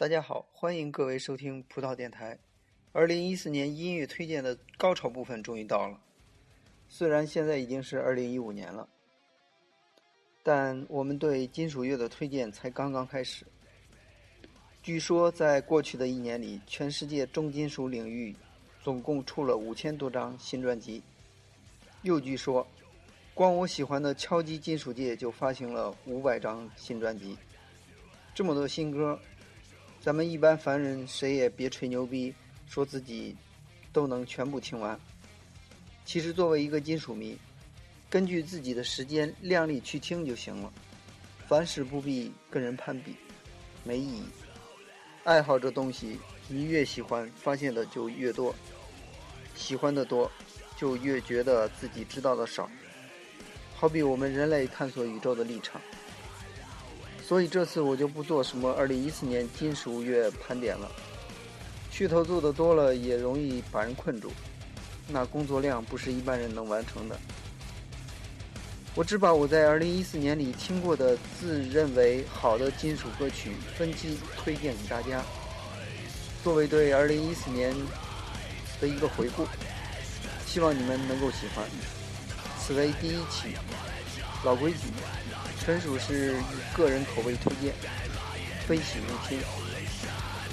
大家好，欢迎各位收听葡萄电台。二零一四年音乐推荐的高潮部分终于到了。虽然现在已经是二零一五年了，但我们对金属乐的推荐才刚刚开始。据说，在过去的一年里，全世界重金属领域总共出了五千多张新专辑。又据说，光我喜欢的敲击金属界就发行了五百张新专辑。这么多新歌。咱们一般凡人谁也别吹牛逼，说自己都能全部听完。其实作为一个金属迷，根据自己的时间量力去听就行了。凡事不必跟人攀比，没意义。爱好这东西，你越喜欢，发现的就越多；喜欢的多，就越觉得自己知道的少。好比我们人类探索宇宙的历程。所以这次我就不做什么二零一四年金属乐盘点了，噱头做的多了也容易把人困住，那工作量不是一般人能完成的。我只把我在二零一四年里听过的自认为好的金属歌曲分期推荐给大家，作为对二零一四年的一个回顾，希望你们能够喜欢。此为第一期，老规矩。纯属是以个人口味推荐，非喜勿听，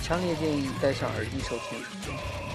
强烈建议戴上耳机收听。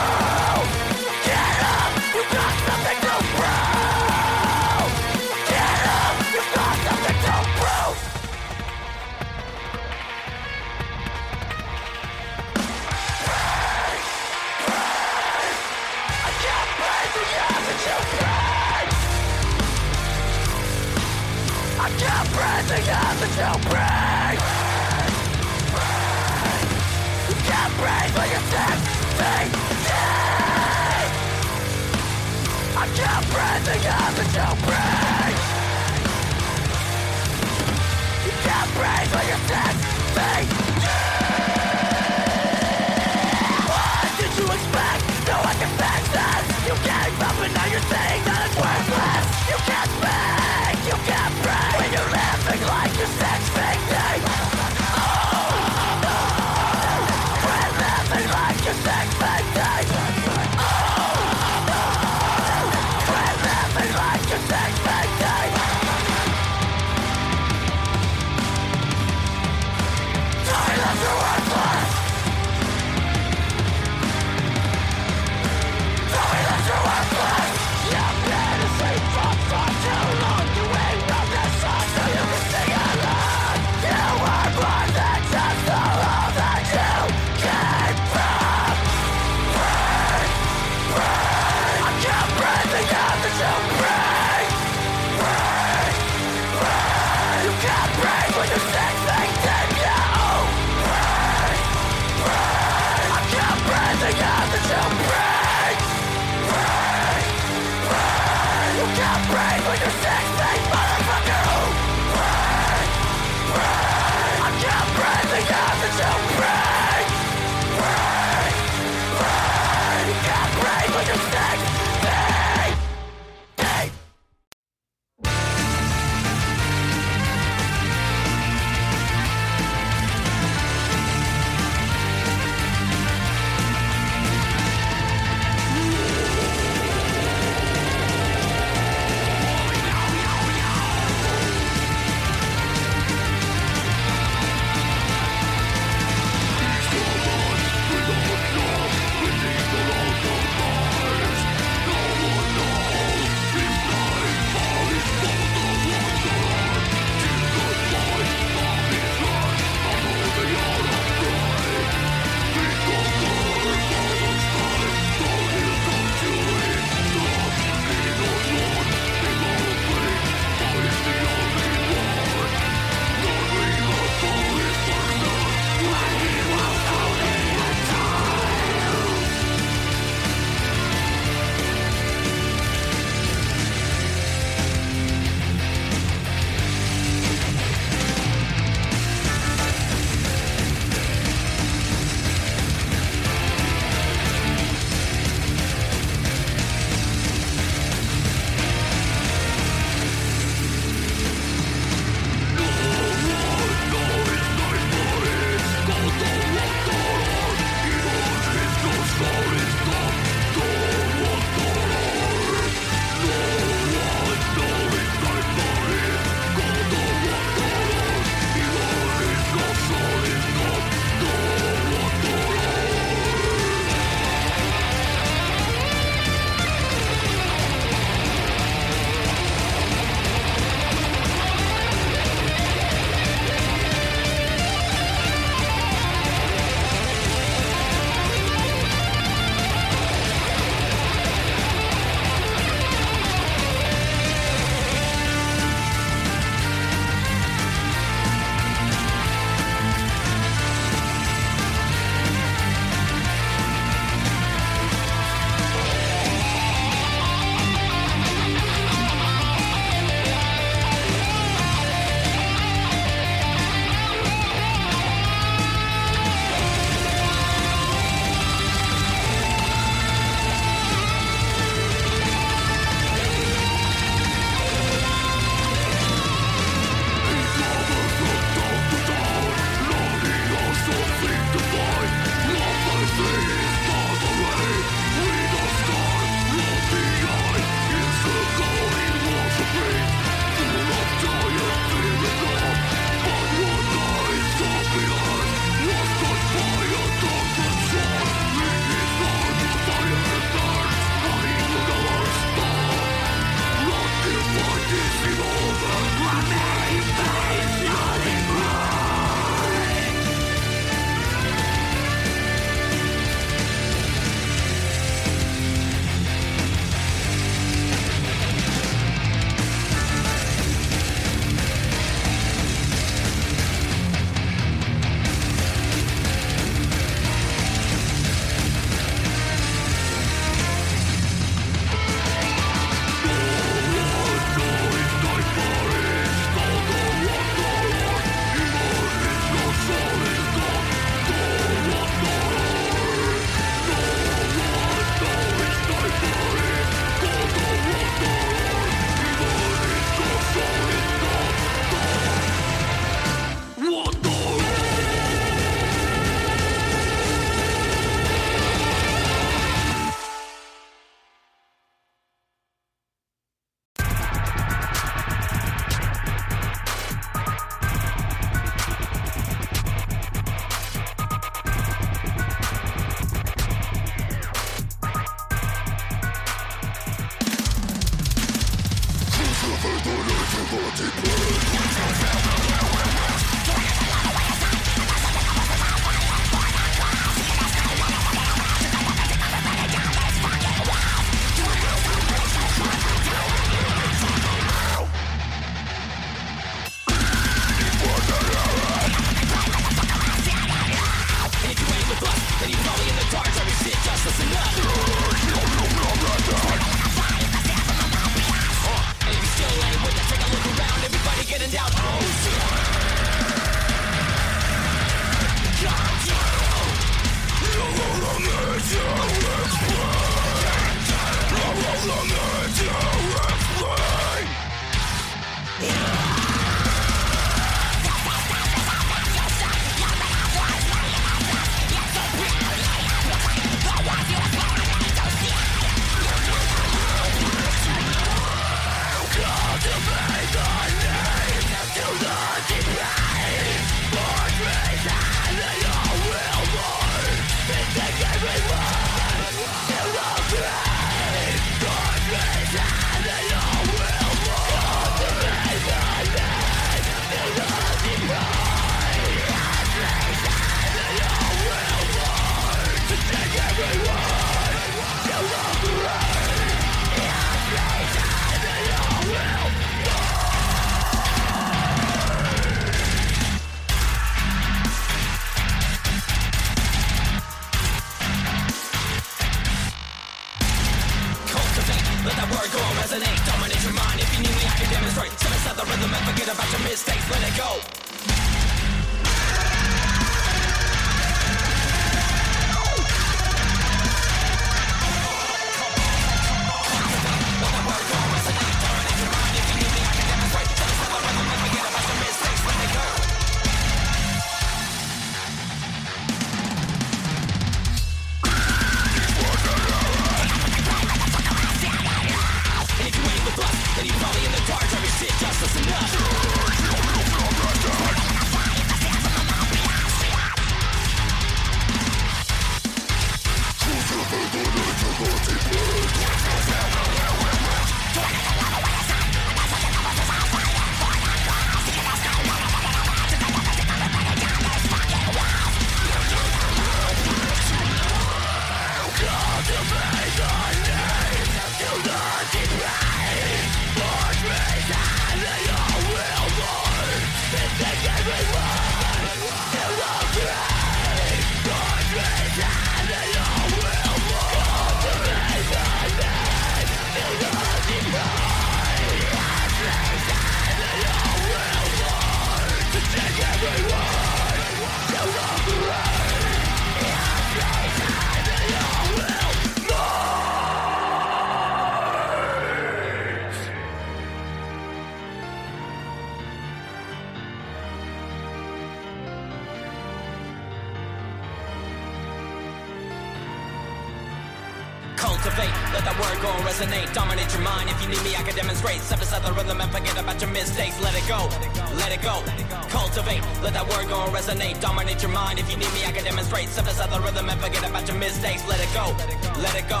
Let go and resonate. Dominate your mind. If you need me, I can demonstrate. Step aside the rhythm and forget about your mistakes. Let it go, let it go. Cultivate, let that word go and resonate. Dominate your mind. If you need me, I can demonstrate. Step aside the rhythm and forget about your mistakes. Let it go, let it go,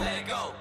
let it go.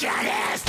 Revolutionist!